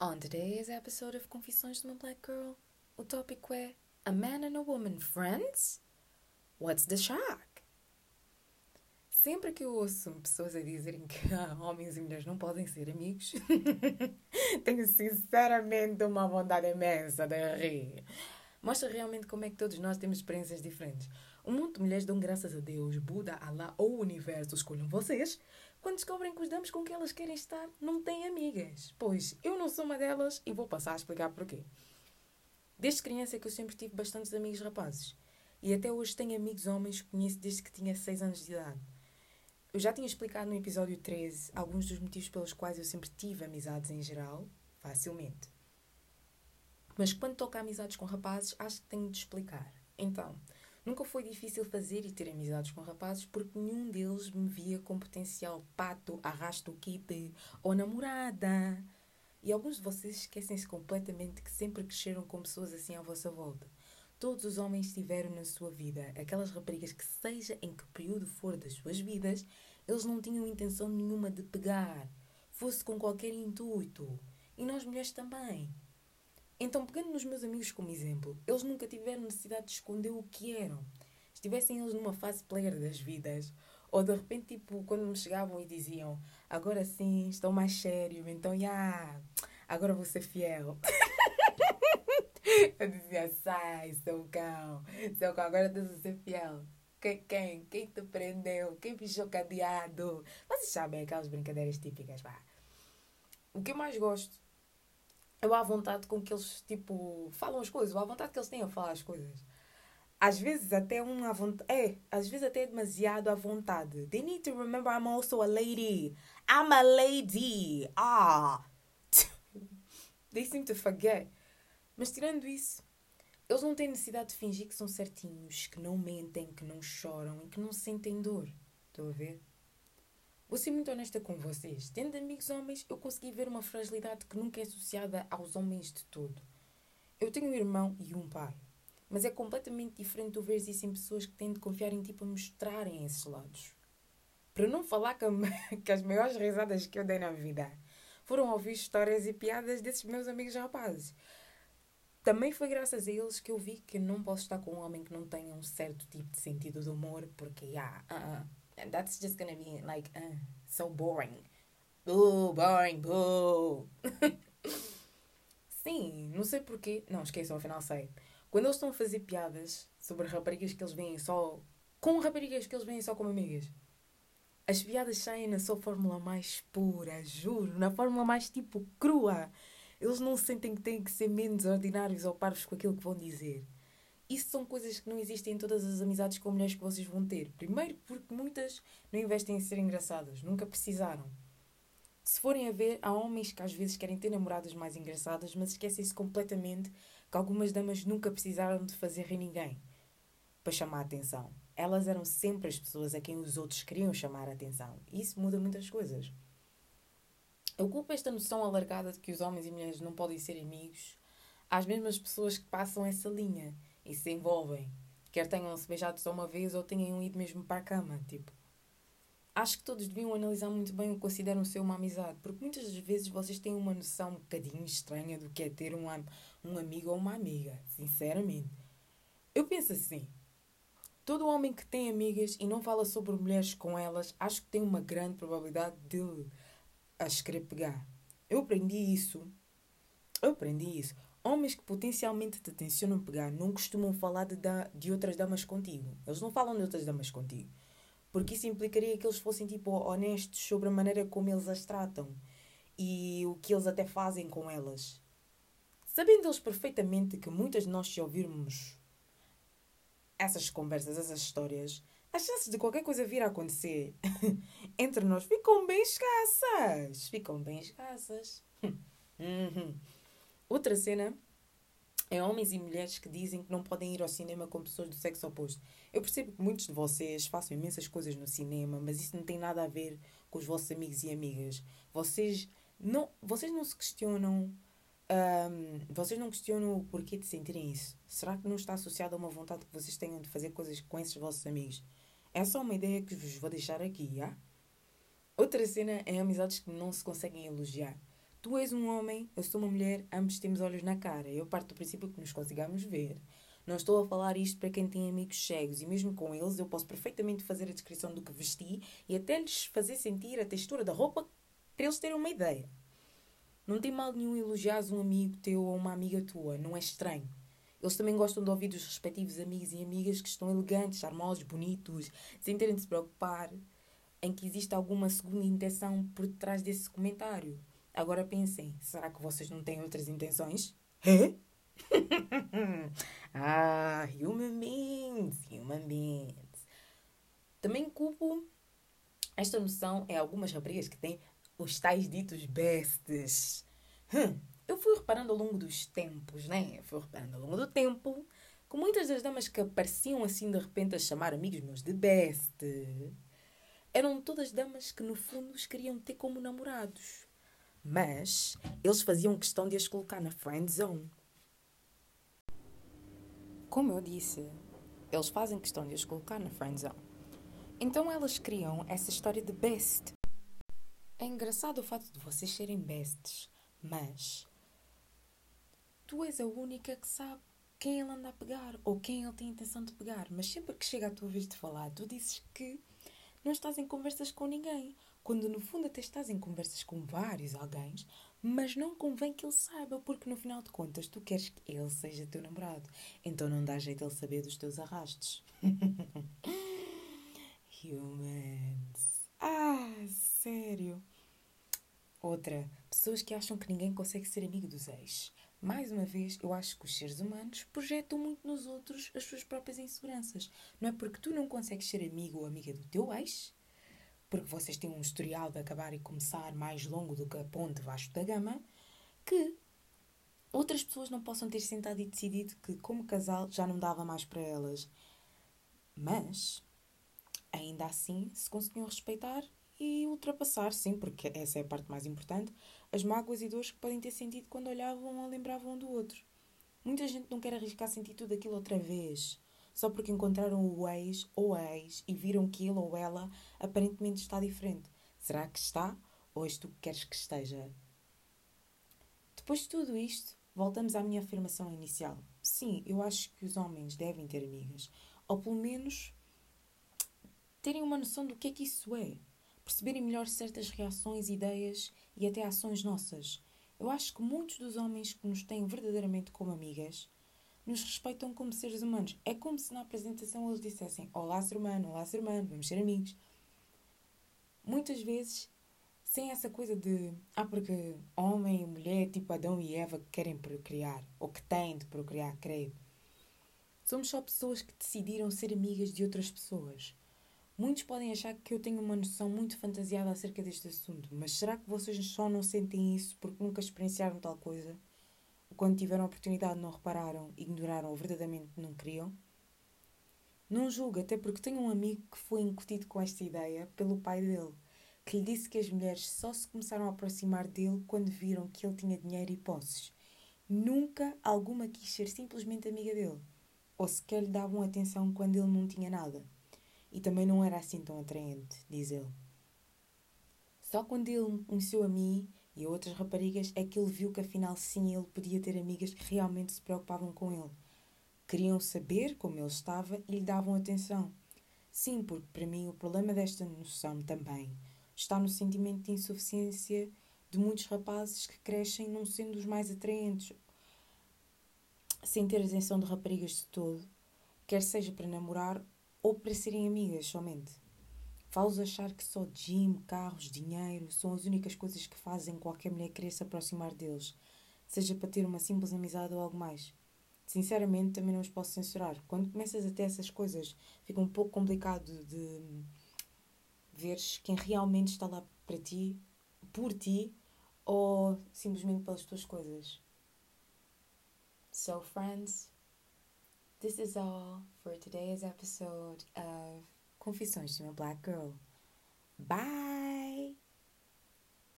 On today's episode of Confissões de uma Black Girl, o tópico é A Man and a Woman Friends? What's the shock? Sempre que eu ouço pessoas a dizerem que homens e mulheres não podem ser amigos, tenho sinceramente uma vontade imensa de rir. Mostra realmente como é que todos nós temos experiências diferentes. Um monte de mulheres dão graças a Deus, Buda, Allah ou o universo escolham vocês quando descobrem que os dames com quem elas querem estar não têm amigas. Pois eu não sou uma delas e vou passar a explicar porquê. Desde criança que eu sempre tive bastantes amigos rapazes. E até hoje tenho amigos homens que conheço desde que tinha 6 anos de idade. Eu já tinha explicado no episódio 13 alguns dos motivos pelos quais eu sempre tive amizades em geral, facilmente. Mas quando toca amizades com rapazes, acho que tenho de explicar. Então, nunca foi difícil fazer e ter amizades com rapazes porque nenhum deles me via com potencial pato, arrasto kit ou namorada. E alguns de vocês esquecem-se completamente que sempre cresceram com pessoas assim à vossa volta. Todos os homens tiveram na sua vida aquelas raparigas que, seja em que período for das suas vidas, eles não tinham intenção nenhuma de pegar, fosse com qualquer intuito. E nós mulheres também. Então, pegando nos meus amigos como exemplo, eles nunca tiveram necessidade de esconder o que eram. Estivessem eles numa fase player das vidas, ou de repente, tipo, quando me chegavam e diziam agora sim, estou mais sério, então, já, yeah, agora vou ser fiel. Eu dizia, sai, seu cão, seu cão, agora tens de ser fiel. Quem, quem? Quem te prendeu? Quem pichou cadeado? Vocês sabem aquelas brincadeiras típicas, vá. O que eu mais gosto é a vontade com que eles, tipo, falam as coisas, a vontade que eles têm a falar as coisas. Às vezes até um à vontade. É, às vezes até é demasiado à vontade. They need to remember I'm also a lady. I'm a lady. Ah! They seem to forget. Mas tirando isso, eles não têm necessidade de fingir que são certinhos, que não mentem, que não choram e que não sentem dor. Estão a ver? Vou ser muito honesta com vocês. Tendo amigos homens, eu consegui ver uma fragilidade que nunca é associada aos homens de todo. Eu tenho um irmão e um pai. Mas é completamente diferente do ver isso em pessoas que têm de confiar em ti para mostrarem esses lados. Para não falar que, que as maiores risadas que eu dei na vida foram ouvir histórias e piadas desses meus amigos rapazes. Também foi graças a eles que eu vi que não posso estar com um homem que não tenha um certo tipo de sentido de humor, porque, yeah, uh -uh, that's just gonna be, like, uh, so boring. Boo, boring, boo. Sim, não sei porquê. Não, esqueçam, afinal sei. Quando eles estão a fazer piadas sobre raparigas que eles veem só. com raparigas que eles veem só como amigas, as piadas saem na sua fórmula mais pura, juro, na fórmula mais tipo crua. Eles não sentem que têm que ser menos ordinários ou parvos com aquilo que vão dizer. Isso são coisas que não existem em todas as amizades com mulheres que vocês vão ter. Primeiro, porque muitas não investem em ser engraçadas, nunca precisaram. Se forem a ver, há homens que às vezes querem ter namoradas mais engraçadas, mas esquecem-se completamente que algumas damas nunca precisaram de fazer rir ninguém para chamar a atenção. Elas eram sempre as pessoas a quem os outros queriam chamar a atenção. Isso muda muitas coisas. Eu culpo esta noção alargada de que os homens e mulheres não podem ser amigos às mesmas pessoas que passam essa linha e se envolvem. Quer tenham-se beijado só uma vez ou tenham ido mesmo para a cama. Tipo, acho que todos deviam analisar muito bem o que consideram ser uma amizade, porque muitas das vezes vocês têm uma noção um bocadinho estranha do que é ter um, um amigo ou uma amiga, sinceramente. Eu penso assim: todo homem que tem amigas e não fala sobre mulheres com elas, acho que tem uma grande probabilidade de as querer pegar. Eu aprendi isso. Eu aprendi isso. Homens que potencialmente te tencionam pegar não costumam falar de, da, de outras damas contigo. Eles não falam de outras damas contigo. Porque isso implicaria que eles fossem tipo honestos sobre a maneira como eles as tratam e o que eles até fazem com elas. Sabendo eles perfeitamente que muitas de nós, se ouvirmos essas conversas, essas histórias, as chances de qualquer coisa vir a acontecer entre nós ficam bem escassas. Ficam bem escassas. Uhum. Outra cena é homens e mulheres que dizem que não podem ir ao cinema com pessoas do sexo oposto. Eu percebo que muitos de vocês façam imensas coisas no cinema, mas isso não tem nada a ver com os vossos amigos e amigas. Vocês não, vocês não se questionam. Um, vocês não questionam o porquê de sentirem isso. Será que não está associado a uma vontade que vocês tenham de fazer coisas com esses vossos amigos? É só uma ideia que vos vou deixar aqui, já? Outra cena é amizades que não se conseguem elogiar. Tu és um homem, eu sou uma mulher, ambos temos olhos na cara. Eu parto do princípio que nos consigamos ver. Não estou a falar isto para quem tem amigos cegos e mesmo com eles eu posso perfeitamente fazer a descrição do que vesti e até lhes fazer sentir a textura da roupa para eles terem uma ideia. Não tem mal nenhum elogiar um amigo teu ou uma amiga tua, não é estranho. Eles também gostam de ouvir dos respectivos amigos e amigas que estão elegantes, charmosos, bonitos, sem terem de se preocupar em que existe alguma segunda intenção por detrás desse comentário. Agora pensem, será que vocês não têm outras intenções? Hã? ah, human beings, human beings. Também culpo esta noção em algumas raparigas que têm os tais ditos bestes. Hum, eu fui reparando ao longo dos tempos, né? Fui reparando ao longo do tempo que muitas das damas que apareciam assim de repente a chamar amigos meus de best eram todas damas que no fundo os queriam ter como namorados. Mas eles faziam questão de as colocar na friend zone. Como eu disse, eles fazem questão de as colocar na friend zone. Então elas criam essa história de best. É engraçado o fato de vocês serem bestes, mas tu és a única que sabe quem ele anda a pegar ou quem ele tem a intenção de pegar. Mas sempre que chega a tua vez de falar, tu dizes que não estás em conversas com ninguém. Quando no fundo até estás em conversas com vários alguém, mas não convém que ele saiba, porque no final de contas tu queres que ele seja teu namorado. Então não dá jeito ele saber dos teus arrastos. Humans. Ah, sério. Outra, pessoas que acham que ninguém consegue ser amigo dos ex. Mais uma vez, eu acho que os seres humanos projetam muito nos outros as suas próprias inseguranças. Não é porque tu não consegues ser amigo ou amiga do teu ex, porque vocês têm um historial de acabar e começar mais longo do que a ponte Vasco da Gama, que outras pessoas não possam ter sentado e decidido que, como casal, já não dava mais para elas. Mas, ainda assim, se conseguiam respeitar e ultrapassar, sim, porque essa é a parte mais importante, as mágoas e dores que podem ter sentido quando olhavam ou lembravam um do outro. Muita gente não quer arriscar sentir tudo aquilo outra vez, só porque encontraram o ex ou a ex e viram que ele ou ela aparentemente está diferente. Será que está ou és tu que queres que esteja? Depois de tudo isto, voltamos à minha afirmação inicial. Sim, eu acho que os homens devem ter amigas, ou pelo menos terem uma noção do que é que isso é perceberem melhor certas reações, ideias e até ações nossas. Eu acho que muitos dos homens que nos têm verdadeiramente como amigas nos respeitam como seres humanos. É como se na apresentação eles dissessem: Olá, ser humano, olá, ser humano, vamos ser amigos. Muitas vezes, sem essa coisa de. Ah, porque homem e mulher, tipo Adão e Eva, querem procriar, ou que têm de procriar, creio. Somos só pessoas que decidiram ser amigas de outras pessoas. Muitos podem achar que eu tenho uma noção muito fantasiada acerca deste assunto, mas será que vocês só não sentem isso porque nunca experienciaram tal coisa? Quando tiveram oportunidade não repararam, ignoraram ou verdadeiramente não queriam? Não julgo, até porque tenho um amigo que foi incutido com esta ideia pelo pai dele, que lhe disse que as mulheres só se começaram a aproximar dele quando viram que ele tinha dinheiro e posses. Nunca alguma quis ser simplesmente amiga dele, ou sequer lhe davam atenção quando ele não tinha nada. E também não era assim tão atraente, diz ele. Só quando ele me conheceu a mim e a outras raparigas é que ele viu que afinal sim ele podia ter amigas que realmente se preocupavam com ele. Queriam saber como ele estava e lhe davam atenção. Sim, porque para mim o problema desta noção também está no sentimento de insuficiência de muitos rapazes que crescem não sendo os mais atraentes, sem ter atenção de raparigas de todo, quer seja para namorar ou para serem amigas somente. Falo-os achar que só gym, carros, dinheiro são as únicas coisas que fazem qualquer mulher querer se aproximar deles, seja para ter uma simples amizade ou algo mais. Sinceramente, também não os posso censurar. Quando começas a ter essas coisas, fica um pouco complicado de veres quem realmente está lá para ti, por ti, ou simplesmente pelas tuas coisas. So, friends, This is all for today's episode of Confissões de uma Black Girl. Bye!